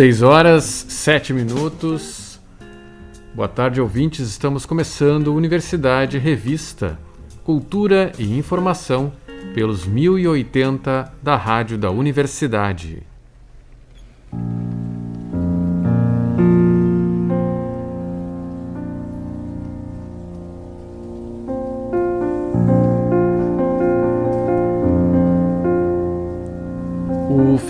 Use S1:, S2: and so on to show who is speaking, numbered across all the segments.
S1: 6 horas, 7 minutos. Boa tarde, ouvintes. Estamos começando Universidade Revista, Cultura e Informação pelos 1080 da Rádio da Universidade.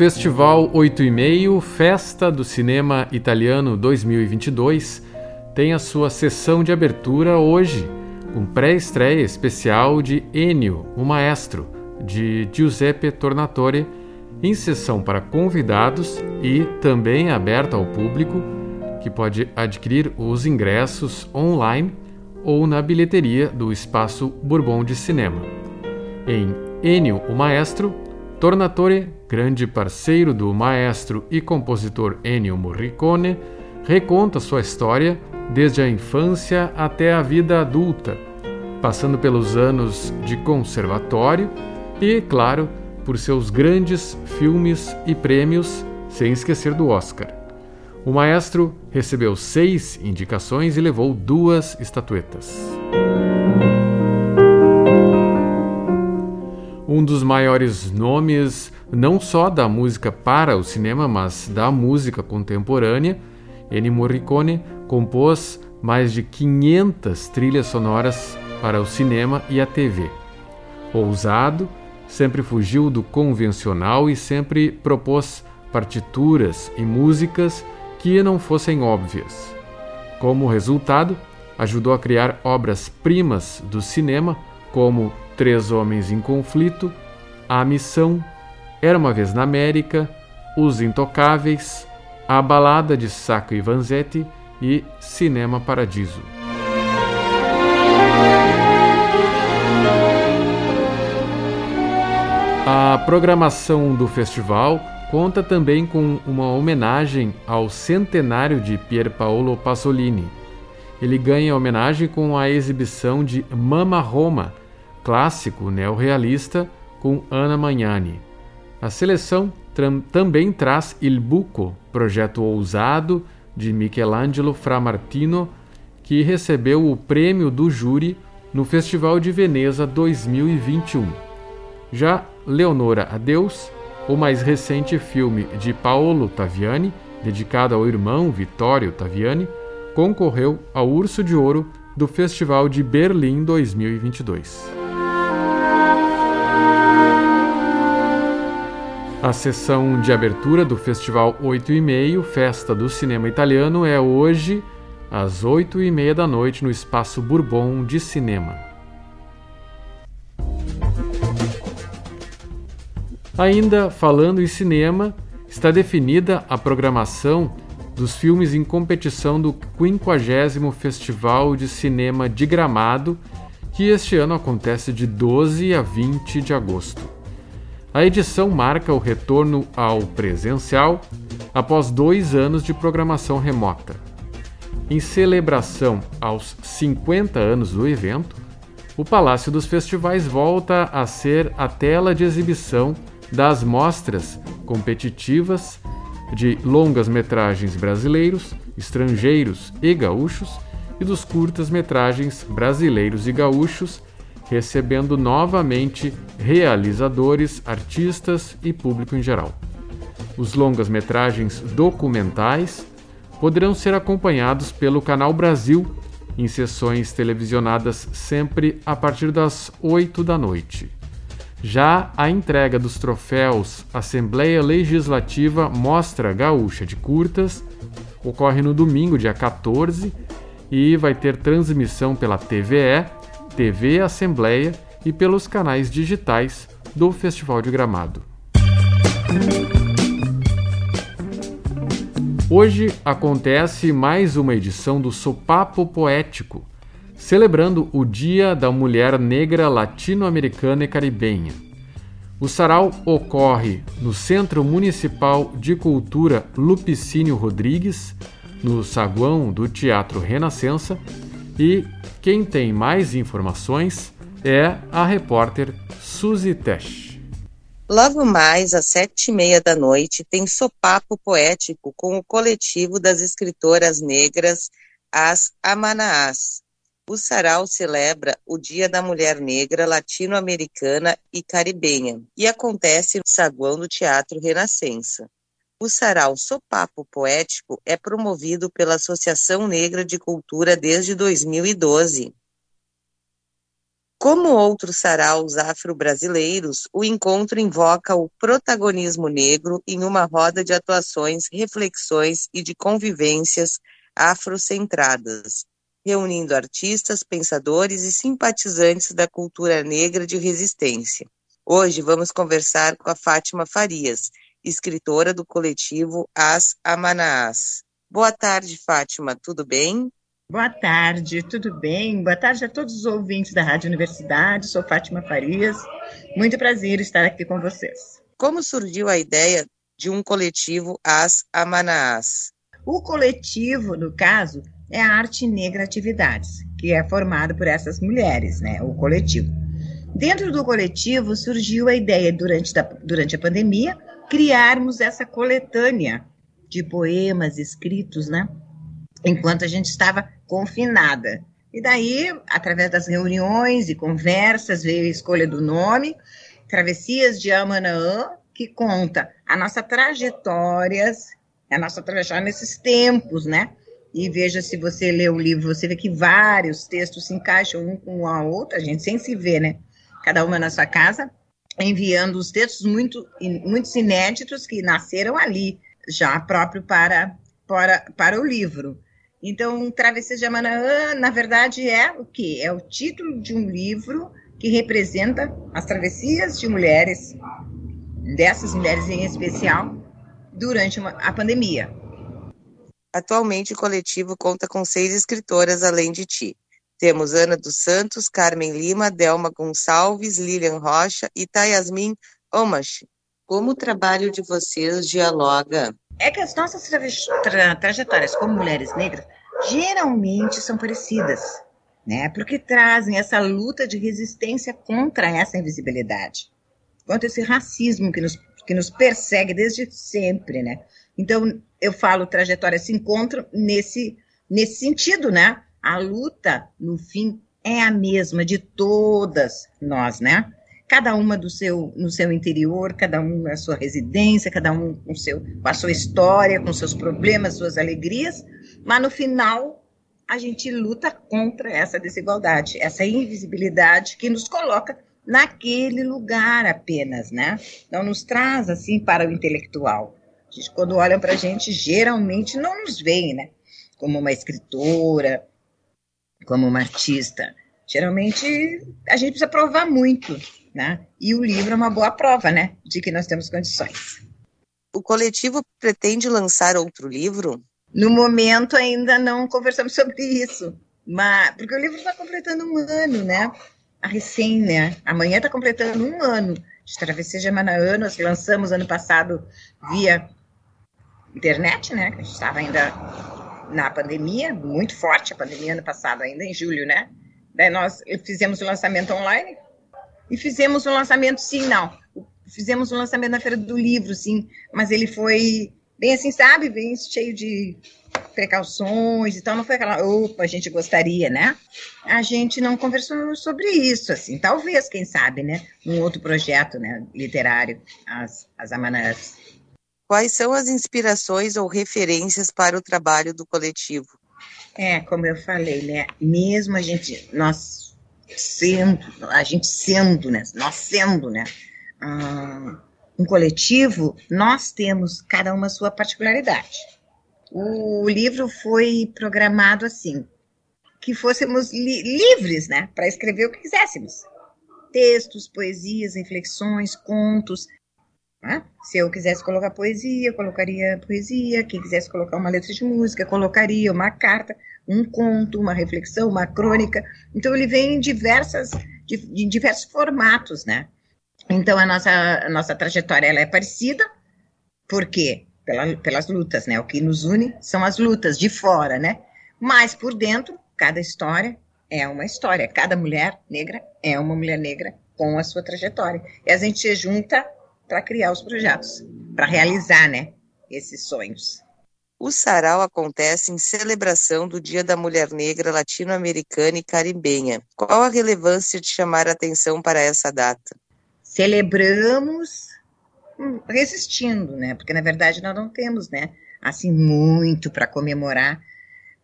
S1: Festival 8 e meio, Festa do Cinema Italiano 2022, tem a sua sessão de abertura hoje, com pré-estreia especial de Ennio, o Maestro, de Giuseppe Tornatore, em sessão para convidados e também aberta ao público, que pode adquirir os ingressos online ou na bilheteria do Espaço Bourbon de Cinema. Em Ennio, o Maestro, Tornatore, grande parceiro do maestro e compositor Ennio Morricone, reconta sua história desde a infância até a vida adulta, passando pelos anos de conservatório e, claro, por seus grandes filmes e prêmios, sem esquecer do Oscar. O maestro recebeu seis indicações e levou duas estatuetas. Um dos maiores nomes não só da música para o cinema, mas da música contemporânea, Ennio Morricone compôs mais de 500 trilhas sonoras para o cinema e a TV. Ousado, sempre fugiu do convencional e sempre propôs partituras e músicas que não fossem óbvias. Como resultado, ajudou a criar obras-primas do cinema como Três Homens em Conflito, A Missão, Era uma Vez na América, Os Intocáveis, A Balada de Sacco e Vanzetti e Cinema Paradiso. A programação do festival conta também com uma homenagem ao centenário de Pier Paolo Pasolini. Ele ganha homenagem com a exibição de Mama Roma, clássico neorrealista com Ana Magnani. A seleção também traz Il Buco, projeto ousado de Michelangelo Framartino, que recebeu o prêmio do júri no Festival de Veneza 2021. Já Leonora a Deus, o mais recente filme de Paolo Taviani, dedicado ao irmão Vittorio Taviani, concorreu ao Urso de Ouro do Festival de Berlim 2022. A sessão de abertura do Festival 8 e meio, Festa do Cinema Italiano, é hoje às 8 e meia da noite no Espaço Bourbon de Cinema. Ainda falando em cinema, está definida a programação dos filmes em competição do 50 Festival de Cinema de Gramado, que este ano acontece de 12 a 20 de agosto. A edição marca o retorno ao presencial após dois anos de programação remota. Em celebração aos 50 anos do evento, o Palácio dos Festivais volta a ser a tela de exibição das mostras competitivas de longas-metragens brasileiros, estrangeiros e gaúchos e dos curtas-metragens brasileiros e gaúchos recebendo novamente realizadores, artistas e público em geral. Os longas-metragens documentais poderão ser acompanhados pelo Canal Brasil em sessões televisionadas sempre a partir das 8 da noite. Já a entrega dos troféus Assembleia Legislativa Mostra Gaúcha de Curtas ocorre no domingo, dia 14, e vai ter transmissão pela TVE TV Assembleia e pelos canais digitais do Festival de Gramado. Hoje acontece mais uma edição do Sopapo Poético, celebrando o Dia da Mulher Negra Latino-Americana e Caribenha. O sarau ocorre no Centro Municipal de Cultura Lupicínio Rodrigues, no saguão do Teatro Renascença, e quem tem mais informações é a repórter Suzy Tesh.
S2: Logo mais, às sete e meia da noite, tem sopapo poético com o coletivo das escritoras negras, as Amanaás. O sarau celebra o Dia da Mulher Negra Latino-Americana e Caribenha e acontece no saguão do Teatro Renascença. O sarau Sopapo Poético é promovido pela Associação Negra de Cultura desde 2012. Como outros saraus afro-brasileiros, o encontro invoca o protagonismo negro em uma roda de atuações, reflexões e de convivências afrocentradas, reunindo artistas, pensadores e simpatizantes da cultura negra de resistência. Hoje vamos conversar com a Fátima Farias, escritora do coletivo As Amanaás. Boa tarde, Fátima, tudo bem?
S3: Boa tarde, tudo bem? Boa tarde a todos os ouvintes da Rádio Universidade. Sou Fátima Farias. Muito prazer estar aqui com vocês.
S2: Como surgiu a ideia de um coletivo As Amanaás?
S3: O coletivo, no caso, é a Arte Negra Atividades, que é formado por essas mulheres, né? O coletivo. Dentro do coletivo surgiu a ideia, durante, da, durante a pandemia, criarmos essa coletânea de poemas escritos, né? Enquanto a gente estava confinada. E daí, através das reuniões e conversas, veio a escolha do nome, Travessias de Amanaã, que conta a nossa trajetória, a nossa trajetória nesses tempos, né? E veja se você lê o livro, você vê que vários textos se encaixam um com a outra, a gente sem se ver, né? Cada uma na sua casa, enviando os textos muito, muitos inéditos que nasceram ali, já próprio para, para, para o livro. Então, Travessia de Amanaã, na verdade, é o quê? É o título de um livro que representa as travessias de mulheres, dessas mulheres em especial, durante uma, a pandemia.
S2: Atualmente, o coletivo conta com seis escritoras além de ti. Temos Ana dos Santos, Carmen Lima, Delma Gonçalves, Lilian Rocha e Tayasmin Omash. Como o trabalho de vocês dialoga
S3: é que as nossas tra tra trajetórias como mulheres negras geralmente são parecidas, né? Porque trazem essa luta de resistência contra essa invisibilidade, contra esse racismo que nos, que nos persegue desde sempre, né? Então, eu falo trajetórias se encontram nesse, nesse sentido, né? A luta, no fim, é a mesma de todas nós, né? cada uma do seu, no seu interior, cada um na sua residência, cada um com, seu, com a sua história, com seus problemas, suas alegrias, mas no final a gente luta contra essa desigualdade, essa invisibilidade que nos coloca naquele lugar apenas, né? Não nos traz assim para o intelectual. Gente, quando olham para a gente, geralmente não nos veem, né? Como uma escritora, como uma artista. Geralmente a gente precisa provar muito né? E o livro é uma boa prova, né, de que nós temos condições.
S2: O coletivo pretende lançar outro livro?
S3: No momento ainda não conversamos sobre isso, mas porque o livro está completando um ano, né? A recém, né? Amanhã está completando um ano de Travessia de Manaã. Nós lançamos ano passado via internet, né? A gente estava ainda na pandemia, muito forte a pandemia ano passado, ainda em julho, né? Daí nós fizemos o lançamento online, e fizemos um lançamento, sim, não. Fizemos um lançamento na Feira do Livro, sim, mas ele foi bem assim, sabe? Bem cheio de precauções e tal. Não foi aquela, opa, a gente gostaria, né? A gente não conversou sobre isso, assim. Talvez, quem sabe, né? Um outro projeto né, literário, as, as Amanás.
S2: Quais são as inspirações ou referências para o trabalho do coletivo?
S3: É, como eu falei, né? Mesmo a gente, nós sendo, a gente sendo, né, nós sendo, né, um coletivo, nós temos cada uma sua particularidade. O livro foi programado assim, que fôssemos li livres, né, para escrever o que quiséssemos. Textos, poesias, reflexões, contos. Né? Se eu quisesse colocar poesia, colocaria poesia. Quem quisesse colocar uma letra de música, colocaria uma carta um conto, uma reflexão, uma crônica. Então ele vem em diversas, em diversos formatos, né? Então a nossa, a nossa trajetória ela é parecida, por quê? Pela, pelas lutas, né? O que nos une são as lutas de fora, né? Mas por dentro, cada história é uma história. Cada mulher negra é uma mulher negra com a sua trajetória. E a gente junta para criar os projetos, para realizar, né, esses sonhos.
S2: O sarau acontece em celebração do Dia da Mulher Negra Latino-Americana e Caribenha. Qual a relevância de chamar a atenção para essa data?
S3: Celebramos hum, resistindo, né? Porque na verdade nós não temos, né, assim muito para comemorar,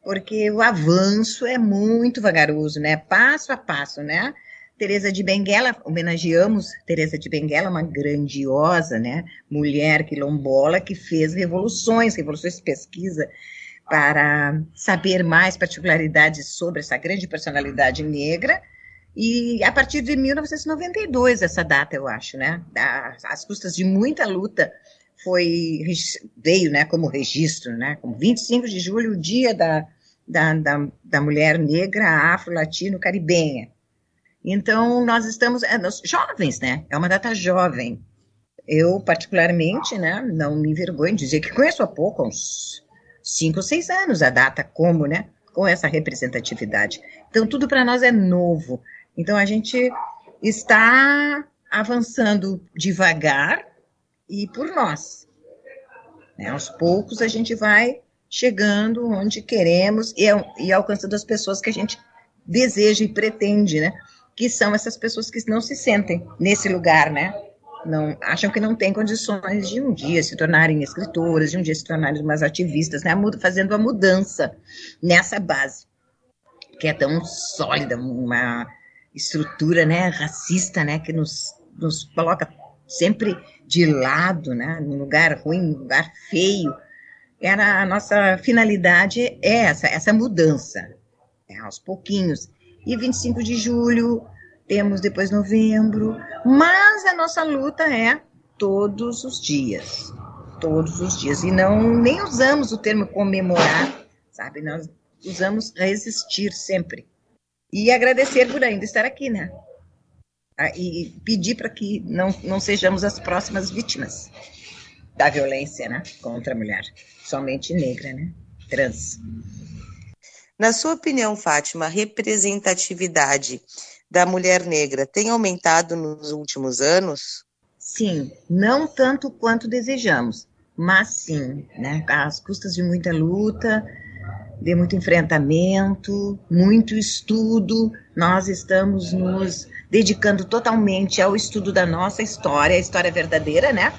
S3: porque o avanço é muito vagaroso, né? Passo a passo, né? Teresa de Benguela, homenageamos Teresa de Benguela, uma grandiosa, né, mulher quilombola que fez revoluções, revoluções de pesquisa para saber mais particularidades sobre essa grande personalidade negra. E a partir de 1992, essa data, eu acho, né, às custas de muita luta, foi veio, né, como registro, né, como 25 de julho, o dia da, da, da, da mulher negra afro-latino-caribenha. Então, nós estamos é, nós, jovens, né? É uma data jovem. Eu, particularmente, né, não me envergonho de dizer que conheço há pouco, uns cinco ou seis anos, a data como, né? Com essa representatividade. Então, tudo para nós é novo. Então, a gente está avançando devagar e por nós. Né? Aos poucos, a gente vai chegando onde queremos e, e alcançando as pessoas que a gente deseja e pretende, né? Que são essas pessoas que não se sentem nesse lugar, né? Não, acham que não têm condições de um dia se tornarem escritoras, de um dia se tornarem umas ativistas, né? Fazendo a mudança nessa base, que é tão sólida, uma estrutura né, racista, né? Que nos, nos coloca sempre de lado, né? Num lugar ruim, num lugar feio. Era a nossa finalidade é essa, essa mudança, né, aos pouquinhos e 25 de julho, temos depois novembro, mas a nossa luta é todos os dias, todos os dias, e não nem usamos o termo comemorar, sabe, nós usamos resistir sempre, e agradecer por ainda estar aqui, né, e pedir para que não, não sejamos as próximas vítimas da violência, né, contra a mulher, somente negra, né, trans.
S2: Na sua opinião, Fátima, a representatividade da mulher negra tem aumentado nos últimos anos?
S3: Sim, não tanto quanto desejamos, mas sim, né? Às custas de muita luta, de muito enfrentamento, muito estudo, nós estamos nos dedicando totalmente ao estudo da nossa história, a história verdadeira, né?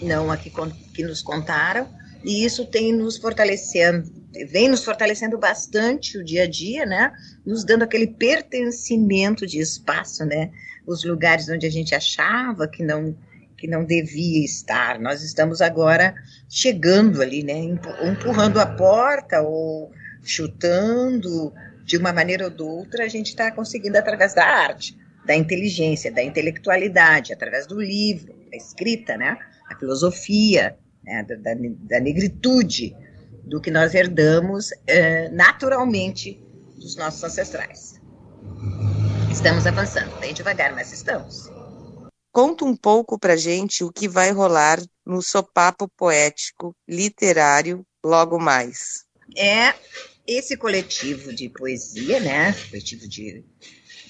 S3: Não a que, que nos contaram, e isso tem nos fortalecendo, vem nos fortalecendo bastante o dia a dia, né? Nos dando aquele pertencimento de espaço, né? Os lugares onde a gente achava que não que não devia estar. Nós estamos agora chegando ali, né? Empurrando a porta ou chutando de uma maneira ou de outra, a gente está conseguindo através da arte, da inteligência, da intelectualidade, através do livro, da escrita, né? A filosofia, né? da, da, negritude, do que nós herdamos é, naturalmente dos nossos ancestrais. Estamos avançando, bem devagar, mas estamos.
S2: Conta um pouco para gente o que vai rolar no Sopapo Poético Literário logo mais.
S3: É esse coletivo de poesia, né? Coletivo de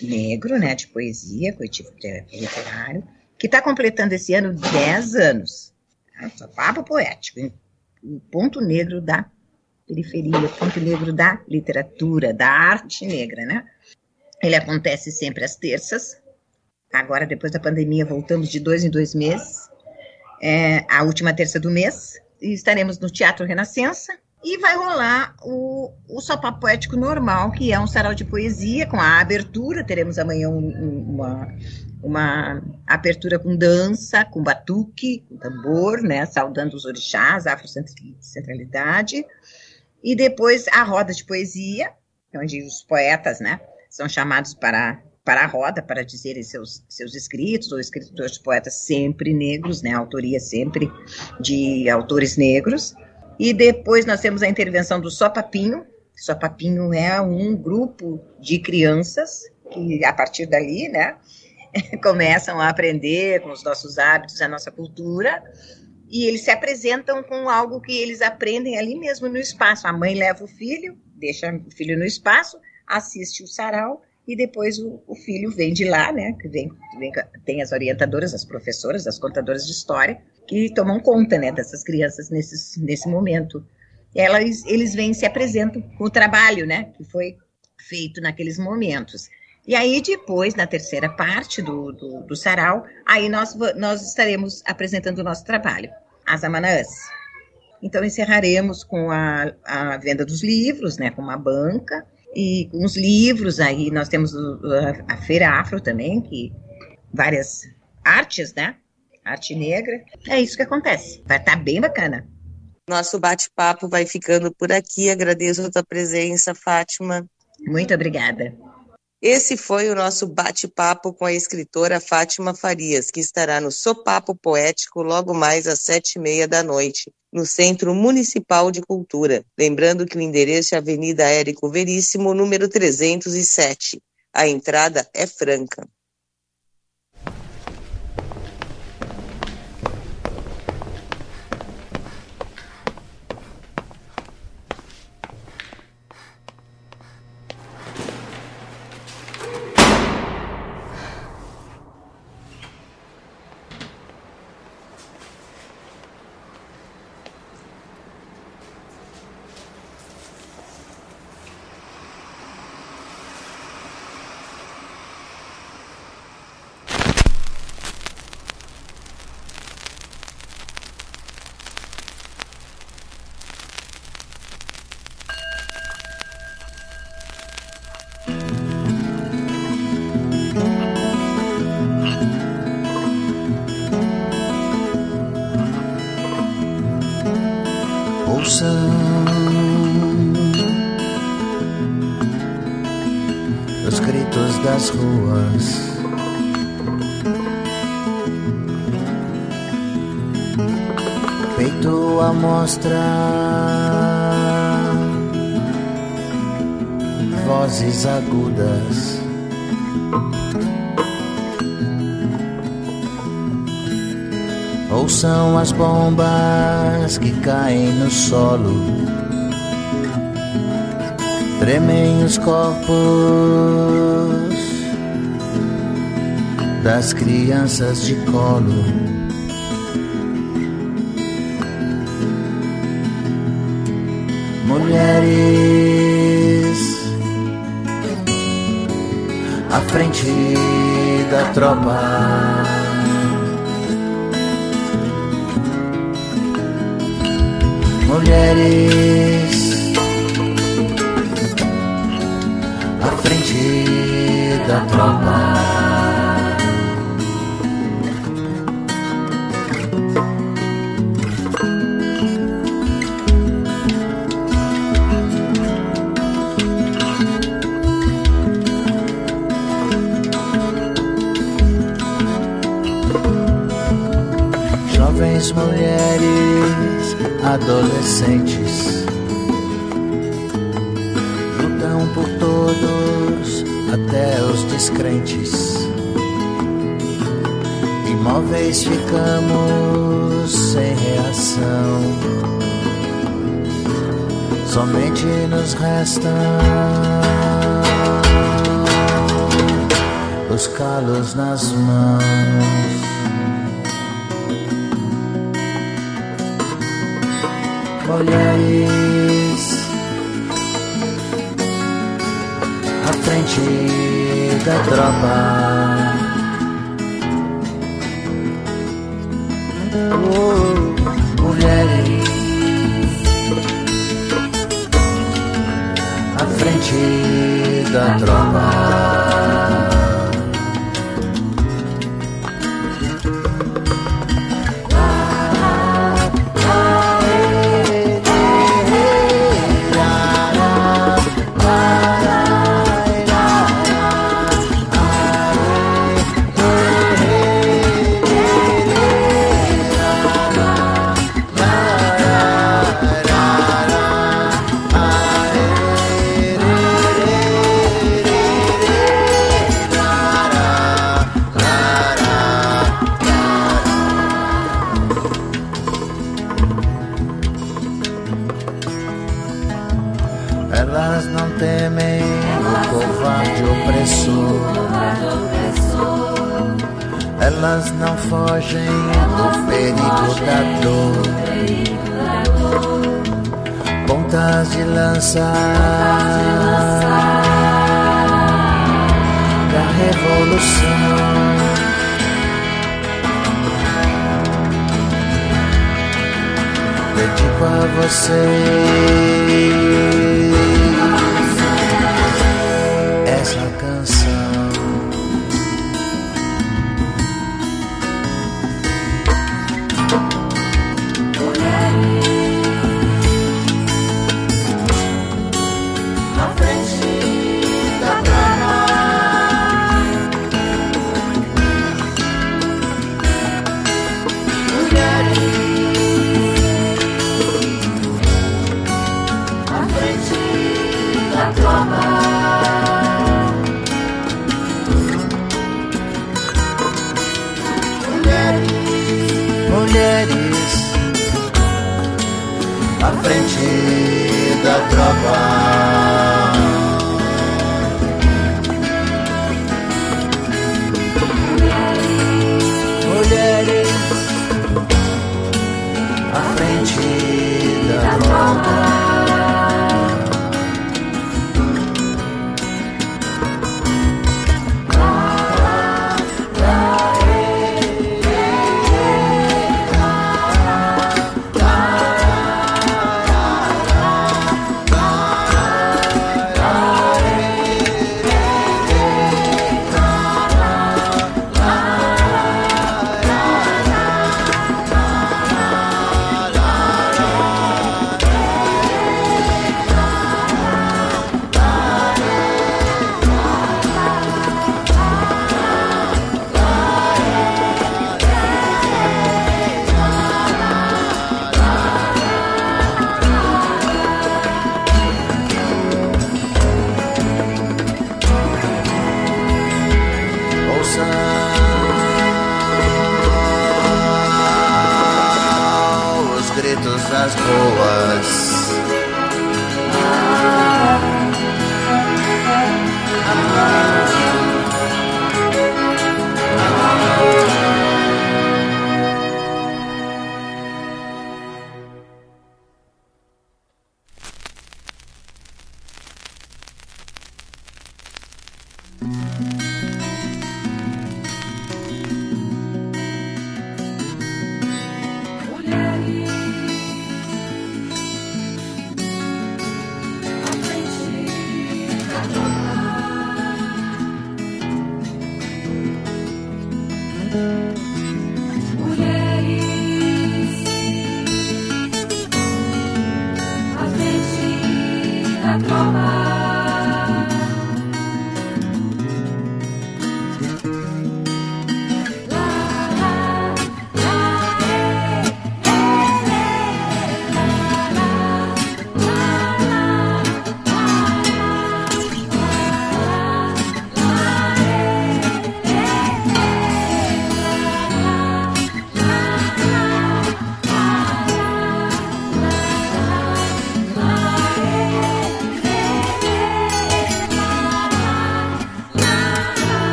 S3: negro, né? De poesia, coletivo literário, que está completando esse ano 10 anos. Sopapo Poético, o ponto negro da periferia, ponto negro da literatura, da arte negra, né? Ele acontece sempre às terças. Agora, depois da pandemia, voltamos de dois em dois meses. É, a última terça do mês. E estaremos no Teatro Renascença. E vai rolar o, o Sopá Poético normal, que é um sarau de poesia, com a abertura. Teremos amanhã um, uma, uma apertura com dança, com batuque, com tambor, né, saudando os orixás, afrocentralidade, e depois a roda de poesia, onde os poetas, né, são chamados para, para a roda, para dizerem seus, seus escritos, ou escritores poetas sempre negros, né, autoria sempre de autores negros, e depois nós temos a intervenção do Só Papinho, Só Papinho é um grupo de crianças que, a partir dali, né, começam a aprender com os nossos hábitos, a nossa cultura, e eles se apresentam com algo que eles aprendem ali mesmo no espaço. A mãe leva o filho, deixa o filho no espaço, assiste o sarau e depois o, o filho vem de lá, né? Que vem, vem, tem as orientadoras, as professoras, as contadoras de história, que tomam conta, né, dessas crianças nesses, nesse momento. Elas, eles vêm e se apresentam com o trabalho, né, que foi feito naqueles momentos. E aí, depois, na terceira parte do, do, do sarau, aí nós, nós estaremos apresentando o nosso trabalho, as Amanãs. Então, encerraremos com a, a venda dos livros, né, com uma banca, e com os livros, aí nós temos a, a Feira Afro também, que várias artes, né, arte negra. É isso que acontece. Vai estar tá bem bacana.
S2: Nosso bate-papo vai ficando por aqui. Agradeço a tua presença, Fátima.
S3: Muito obrigada.
S2: Esse foi o nosso bate-papo com a escritora Fátima Farias, que estará no Sopapo Poético logo mais às sete e meia da noite, no Centro Municipal de Cultura. Lembrando que o endereço é Avenida Érico Veríssimo, número 307. A entrada é franca.
S4: Mostra, vozes agudas. Ou são as bombas que caem no solo, tremem os corpos das crianças de colo. Mulheres à frente da tropa. Mulheres à frente da tropa. Adolescentes lutam por todos, até os descrentes. Imóveis ficamos sem reação. Somente nos restam os calos nas mãos. Olhais à frente da tropa. Oh, mulheres à frente da tropa. Tropa.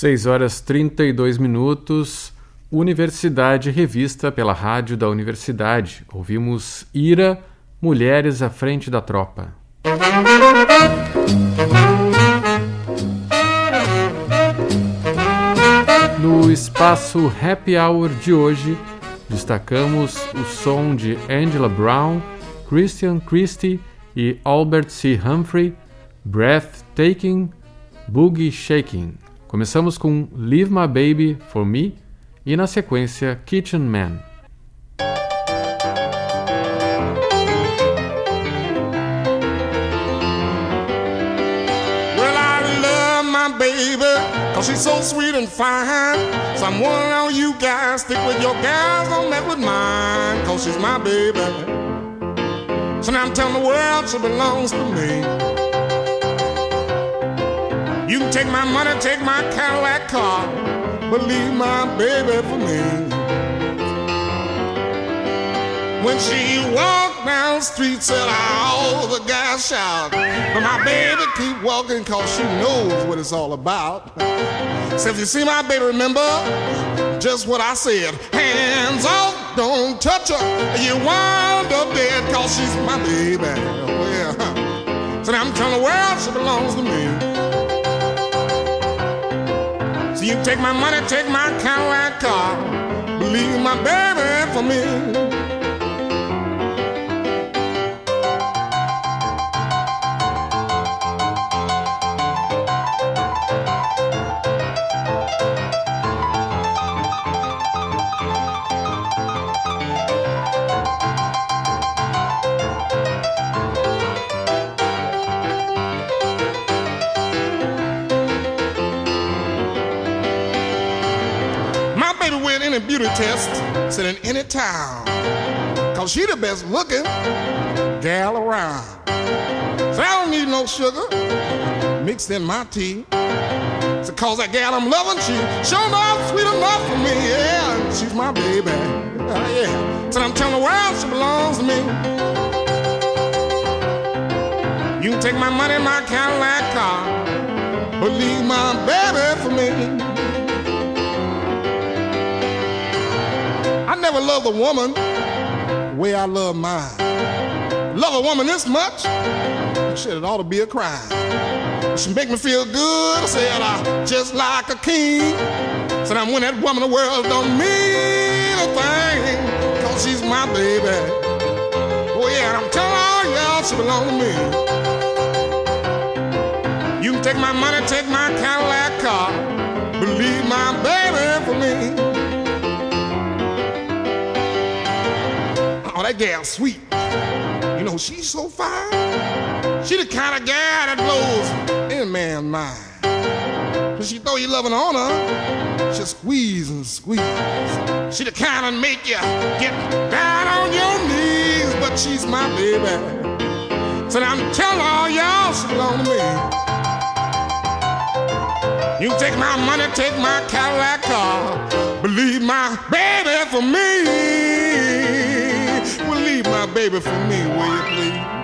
S1: 6 horas 32 minutos. Universidade revista pela Rádio da Universidade. Ouvimos Ira, Mulheres à Frente da Tropa. No espaço Happy Hour de hoje, destacamos o som de Angela Brown, Christian Christie e Albert C. Humphrey, Breathtaking, Boogie Shaking. Começamos com Leave My Baby For Me e, na sequência, Kitchen Man.
S5: Well, I love my baby Cause she's so sweet and fine. Someone of you guys stick with your guys, don't mess with mine. Cause she's my baby. So now I'm telling the world she belongs to me. You can take my money, take my Cadillac car, but leave my baby for me. When she walked down the street, said all the guys shout. But my baby keep walking cause she knows what it's all about. So if you see my baby, remember just what I said. Hands off, don't touch her. You wind up dead cause she's my baby. Well, so now I'm telling the world she belongs to me. So you take my money, take my Cadillac car, leave my baby for me. Beauty test said in any town. Cause she the best looking gal around. So I don't need no sugar mixed in my tea. So cause that gal I'm loving, she sure enough sweet enough for me. Yeah, she's my baby. Uh, yeah. So I'm telling the world she belongs to me. You can take my money, my Cadillac car, but leave my baby for me. Never loved a woman the way I love mine. Love a woman this much, shit, it ought to be a crime. She make me feel good, I said I just like a king. Said I'm when that woman the world don't mean a thing, cause she's my baby. Oh yeah, I'm telling all y'all she belong to me. You can take my money, take my Cadillac car, believe my baby for me. That gal sweet. You know, she's so fine. She the kind of gal that blows any man's mind. Cause she throw you loving on her, she squeeze and squeeze. She the kind of make you get down on your knees, but she's my baby. So now I'm telling all y'all she belong to me. You take my money, take my Cadillac car, believe my baby for me baby for me, will you please?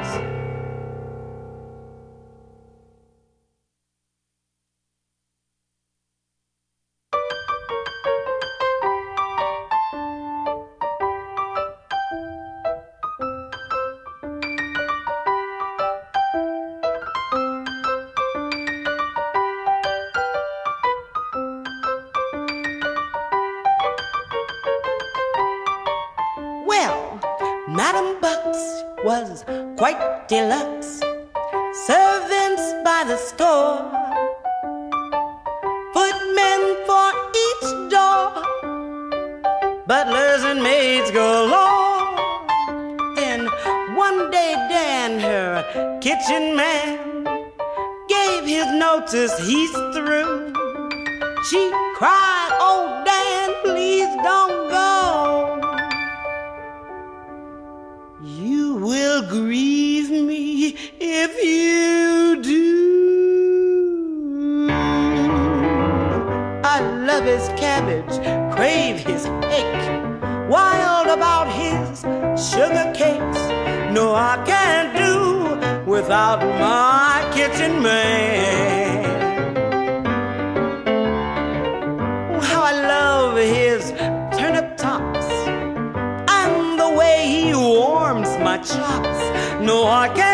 S6: No, I can't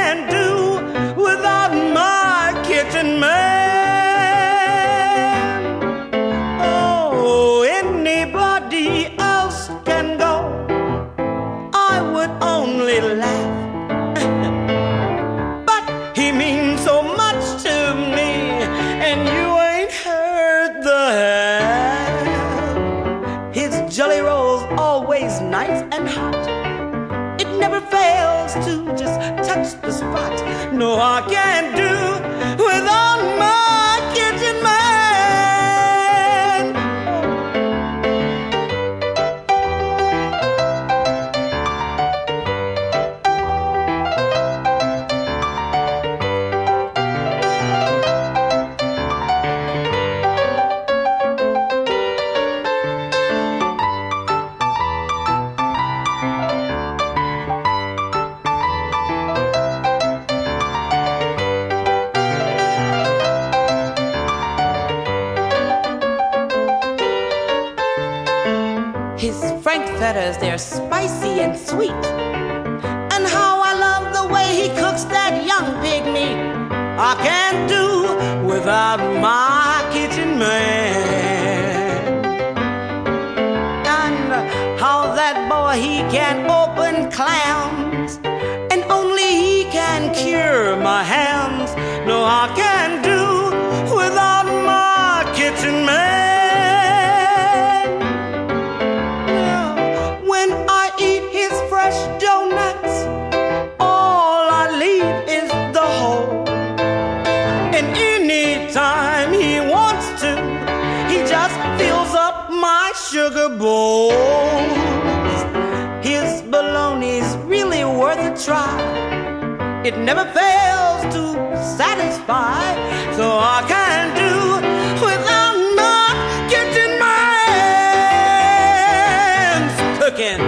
S6: bowls. His bologna's really worth a try. It never fails to satisfy, so I can't do without getting my man's cooking.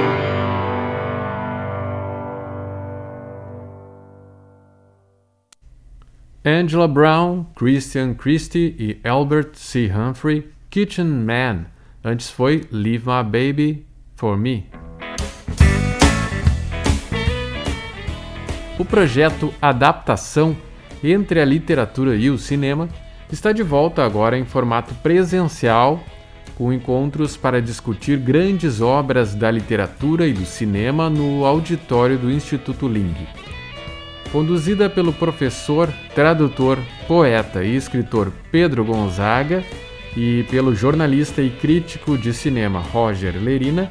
S1: Angela Brown, Christian Christie e Albert C. Humphrey, Kitchen Man. Antes foi Leave My Baby For Me. O projeto Adaptação entre a literatura e o cinema está de volta agora em formato presencial, com encontros para discutir grandes obras da literatura e do cinema no auditório do Instituto Ling. Conduzida pelo professor, tradutor, poeta e escritor Pedro Gonzaga e pelo jornalista e crítico de cinema Roger Lerina,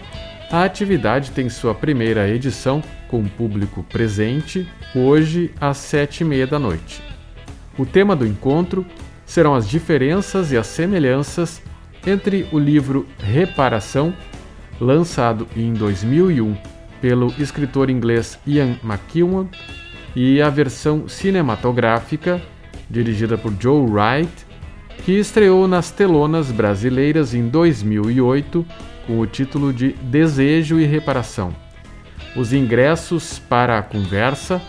S1: a atividade tem sua primeira edição com público presente hoje às sete e meia da noite. O tema do encontro serão as diferenças e as semelhanças entre o livro Reparação, lançado em 2001 pelo escritor inglês Ian McEwan, e a versão cinematográfica, dirigida por Joe Wright, que estreou nas telonas brasileiras em 2008 com o título de Desejo e Reparação. Os ingressos para a conversa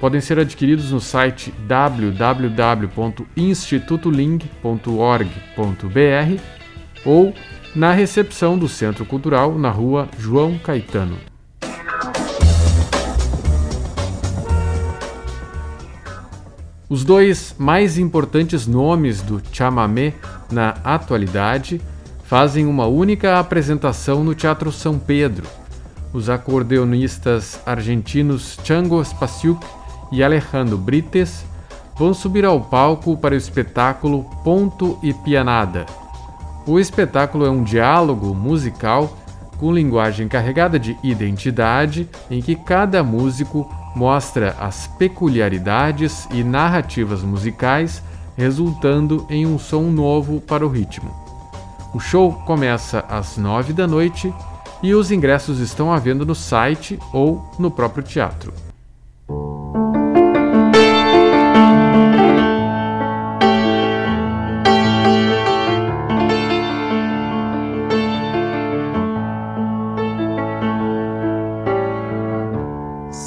S1: podem ser adquiridos no site www.institutoling.org.br ou na recepção do Centro Cultural na rua João Caetano. Os dois mais importantes nomes do chamamé na atualidade fazem uma única apresentação no Teatro São Pedro. Os acordeonistas argentinos Chango Spasiuk e Alejandro Brites vão subir ao palco para o espetáculo Ponto e Pianada. O espetáculo é um diálogo musical com linguagem carregada de identidade em que cada músico mostra as peculiaridades e narrativas musicais, resultando em um som novo para o ritmo. O show começa às nove da noite e os ingressos estão à venda no site ou no próprio teatro.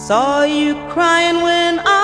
S6: Saw you crying when I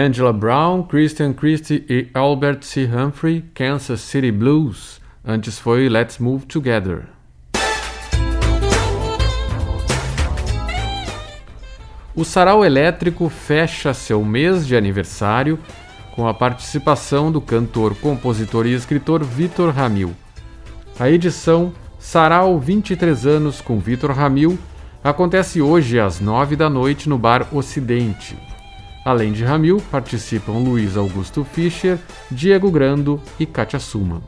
S1: Angela Brown, Christian Christie e Albert C. Humphrey, Kansas City Blues. Antes foi Let's Move Together. O Sarau Elétrico fecha seu mês de aniversário com a participação do cantor, compositor e escritor Vitor Ramil. A edição Sarau 23 anos com Vitor Ramil acontece hoje às 9 da noite no Bar Ocidente. Além de Ramil, participam Luiz Augusto Fischer, Diego Grando e Katia Suman.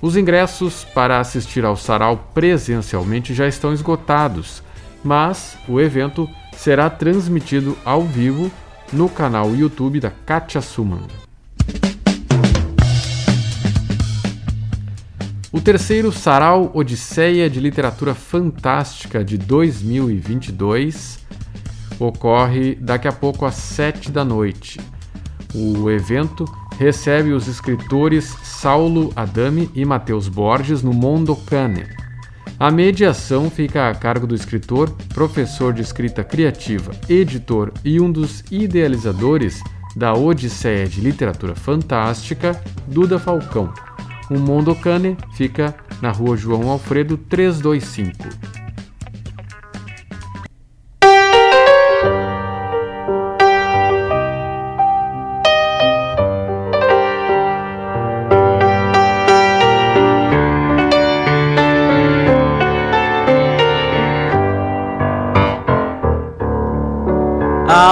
S1: Os ingressos para assistir ao sarau presencialmente já estão esgotados, mas o evento será transmitido ao vivo no canal YouTube da Katia Suman. O terceiro Sarau Odisseia de Literatura Fantástica de 2022 ocorre daqui a pouco às 7 da noite. O evento recebe os escritores Saulo Adame e Matheus Borges no Mondocane. A mediação fica a cargo do escritor, professor de escrita criativa, editor e um dos idealizadores da Odisseia de Literatura Fantástica, Duda Falcão. O Mondocane fica na rua João Alfredo 325.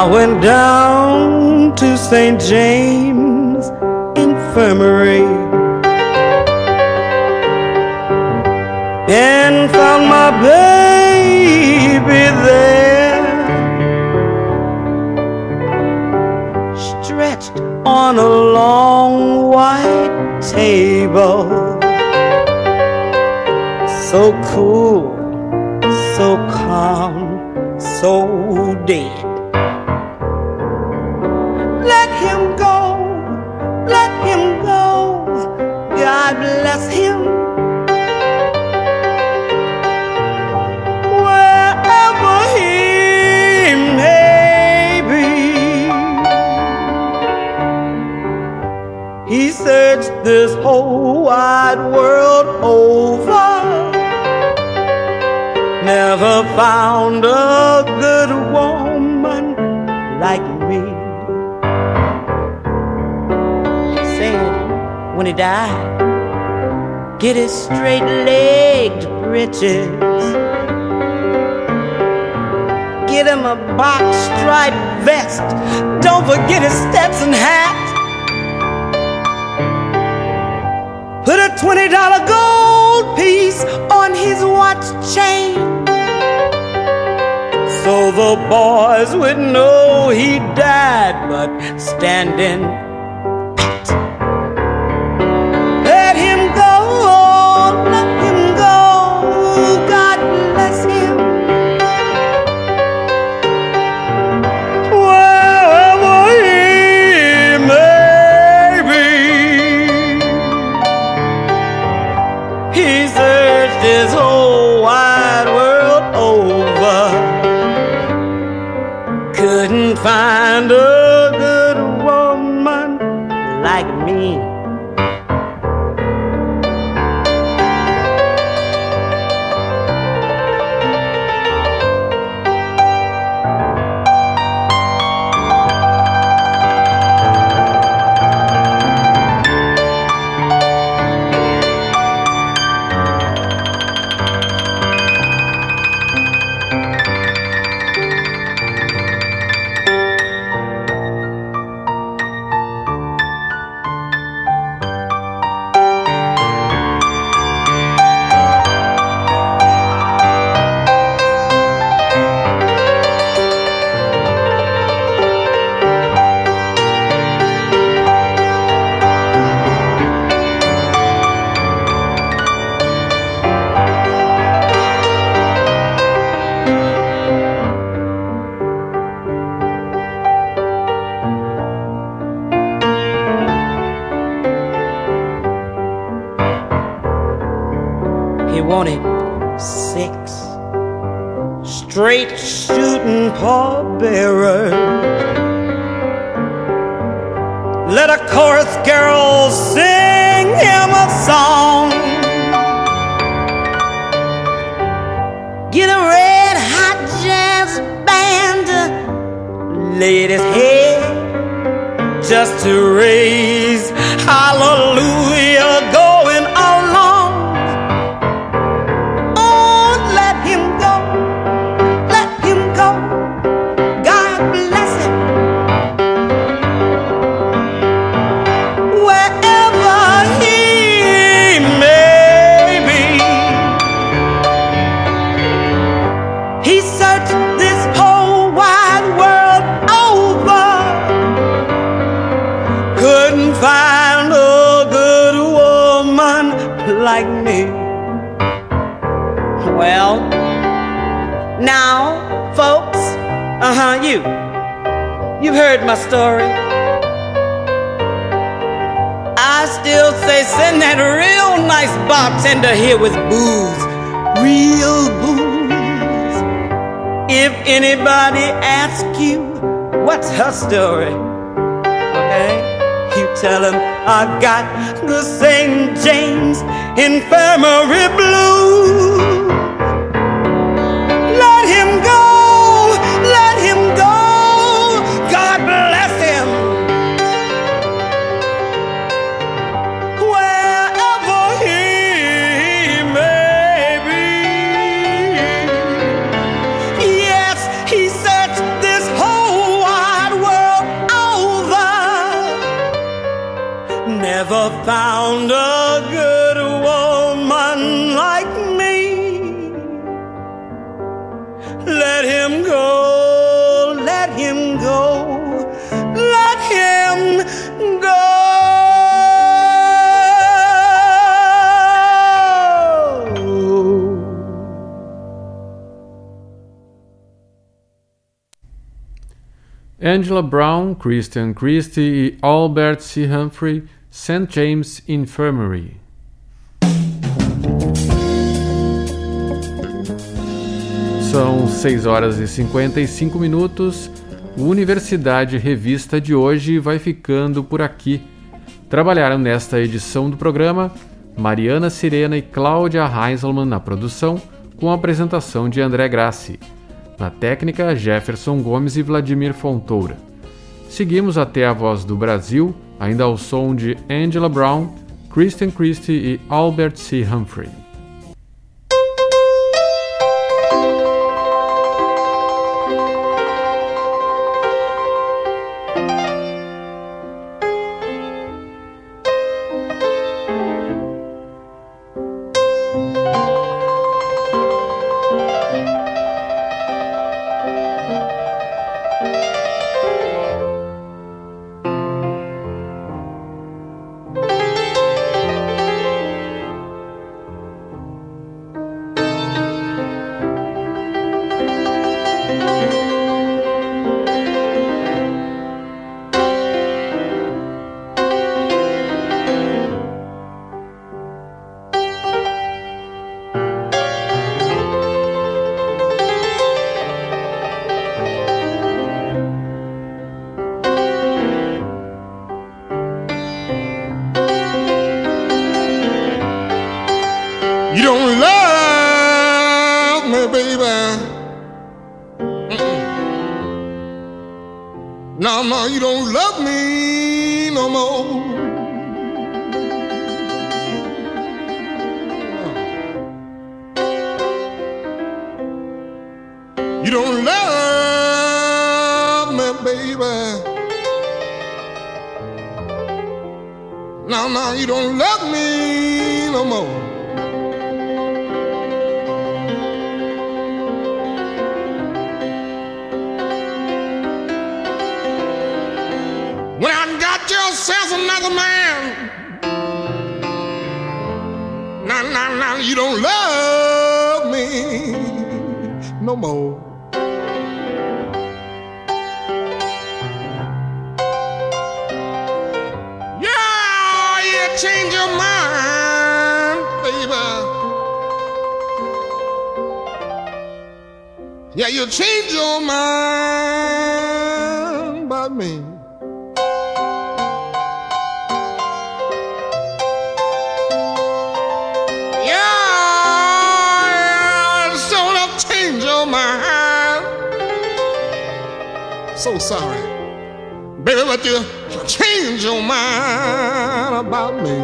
S6: I went down to St. James Infirmary and found my baby there, stretched on a long white table. So cool, get his straight legged breeches. Get him a box striped vest. Don't forget his Stetson hat. Put a $20 gold piece on his watch chain. So the boys would know he died, but standing he searched this whole wide world over couldn't find a good woman like me. Well, now, folks, uh huh, you, you've heard my story. I still say send that real nice bartender here with booze, real. If anybody asks you what's her story, okay? You tell him I got the St. James Infirmary Blues. Found a good woman like me. Let him go, let him go, let him go.
S1: Angela Brown, Christian Christie e Albert C. Humphrey, St. James Infirmary. São 6 horas e 55 minutos. O Universidade Revista de hoje vai ficando por aqui. Trabalharam nesta edição do programa Mariana Sirena e Cláudia Heinzelmann na produção, com a apresentação de André Grassi. Na técnica, Jefferson Gomes e Vladimir Fontoura. Seguimos até a Voz do Brasil, ainda ao som de Angela Brown, Christian Christie e Albert C. Humphrey.
S5: No, now you don't love me no more. You don't love me, baby. No, no, you don't love me no more. Now, now, you don't love me no more. Yeah, you change your mind, baby. Yeah, you change your mind sorry, baby, but you change your mind about me.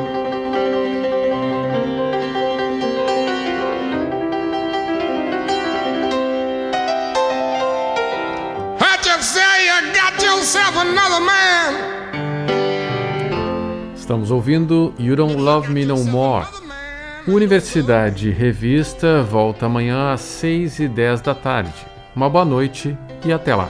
S5: I just say you got yourself another man.
S1: Estamos ouvindo You Don't Love Me No More. Universidade Revista volta amanhã às 6 e 10 da tarde. Uma boa noite e até lá.